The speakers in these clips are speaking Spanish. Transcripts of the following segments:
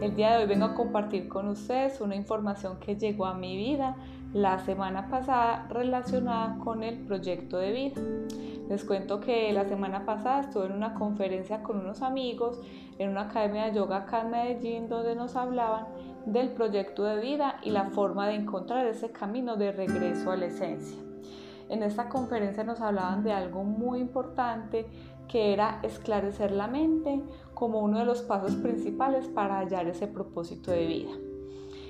El día de hoy vengo a compartir con ustedes una información que llegó a mi vida la semana pasada relacionada con el proyecto de vida. Les cuento que la semana pasada estuve en una conferencia con unos amigos en una academia de yoga acá en Medellín donde nos hablaban del proyecto de vida y la forma de encontrar ese camino de regreso a la esencia. En esta conferencia nos hablaban de algo muy importante que era esclarecer la mente como uno de los pasos principales para hallar ese propósito de vida.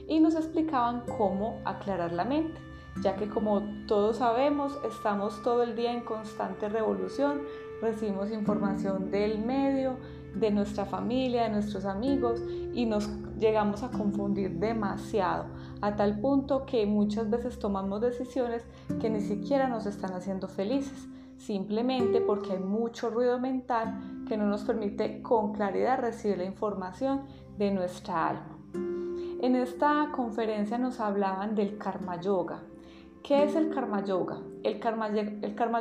Y nos explicaban cómo aclarar la mente ya que como todos sabemos, estamos todo el día en constante revolución, recibimos información del medio, de nuestra familia, de nuestros amigos y nos llegamos a confundir demasiado, a tal punto que muchas veces tomamos decisiones que ni siquiera nos están haciendo felices, simplemente porque hay mucho ruido mental que no nos permite con claridad recibir la información de nuestra alma. En esta conferencia nos hablaban del karma yoga, ¿Qué es el karma yoga? El karma,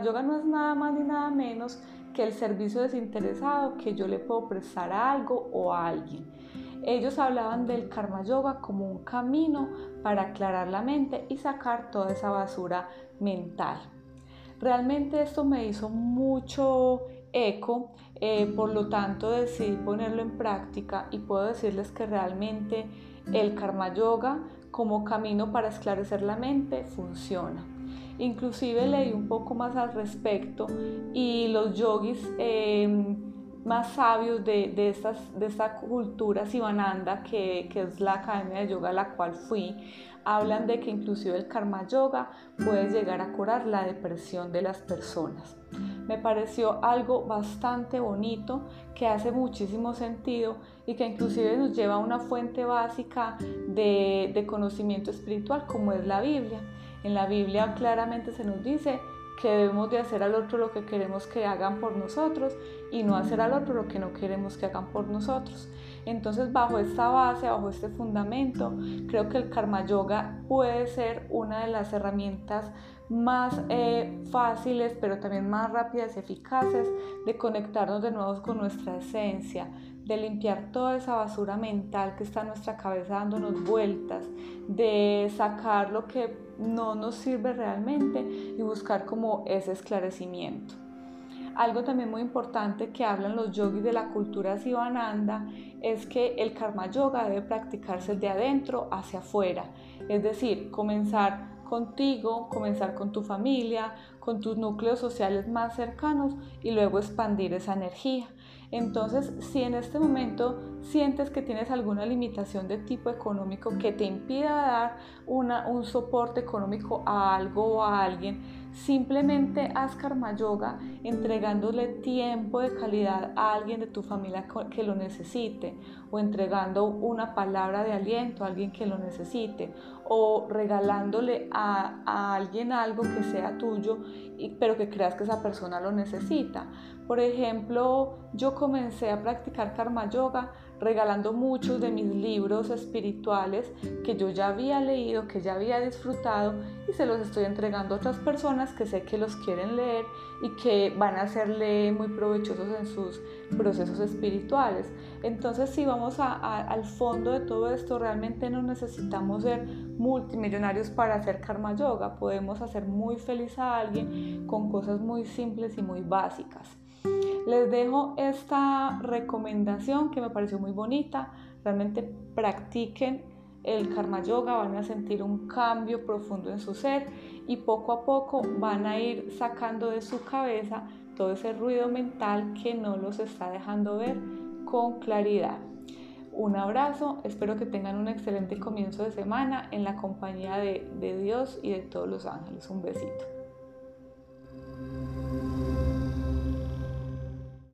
yoga no es nada más ni nada menos que el servicio desinteresado que yo le puedo prestar a algo o a alguien. Ellos hablaban del karma yoga como un camino para aclarar la mente y sacar toda esa basura mental. Realmente esto me hizo mucho eco, eh, por lo tanto decidí ponerlo en práctica y puedo decirles que realmente el karma yoga como camino para esclarecer la mente funciona. Inclusive leí un poco más al respecto y los yogis em, más sabios de, de, estas, de esta cultura Sivananda, que, que es la academia de yoga a la cual fui, hablan de que inclusive el karma yoga puede llegar a curar la depresión de las personas. Me pareció algo bastante bonito que hace muchísimo sentido y que inclusive nos lleva a una fuente básica de, de conocimiento espiritual como es la Biblia. En la Biblia claramente se nos dice que debemos de hacer al otro lo que queremos que hagan por nosotros y no hacer al otro lo que no queremos que hagan por nosotros. Entonces, bajo esta base, bajo este fundamento, creo que el karma yoga puede ser una de las herramientas más eh, fáciles, pero también más rápidas y eficaces de conectarnos de nuevo con nuestra esencia, de limpiar toda esa basura mental que está en nuestra cabeza dándonos vueltas, de sacar lo que no nos sirve realmente y buscar como ese esclarecimiento. Algo también muy importante que hablan los yogis de la cultura Sivananda es que el karma yoga debe practicarse de adentro hacia afuera, es decir, comenzar contigo, comenzar con tu familia, con tus núcleos sociales más cercanos y luego expandir esa energía. Entonces, si en este momento sientes que tienes alguna limitación de tipo económico que te impida dar un soporte económico a algo o a alguien, simplemente haz karma yoga entregándole tiempo de calidad a alguien de tu familia que lo necesite o entregando una palabra de aliento a alguien que lo necesite o regalándole a, a alguien algo que sea tuyo pero que creas que esa persona lo necesita. Por ejemplo, yo comencé a practicar karma yoga regalando muchos de mis libros espirituales que yo ya había leído, que ya había disfrutado y se los estoy entregando a otras personas que sé que los quieren leer y que van a serle muy provechosos en sus procesos espirituales. Entonces, si vamos al fondo de todo esto, realmente no necesitamos ser multimillonarios para hacer karma yoga, podemos hacer muy feliz a alguien con cosas muy simples y muy básicas. Les dejo esta recomendación que me pareció muy bonita. Realmente practiquen el karma yoga, van a sentir un cambio profundo en su ser y poco a poco van a ir sacando de su cabeza todo ese ruido mental que no los está dejando ver con claridad. Un abrazo, espero que tengan un excelente comienzo de semana en la compañía de, de Dios y de todos los ángeles. Un besito.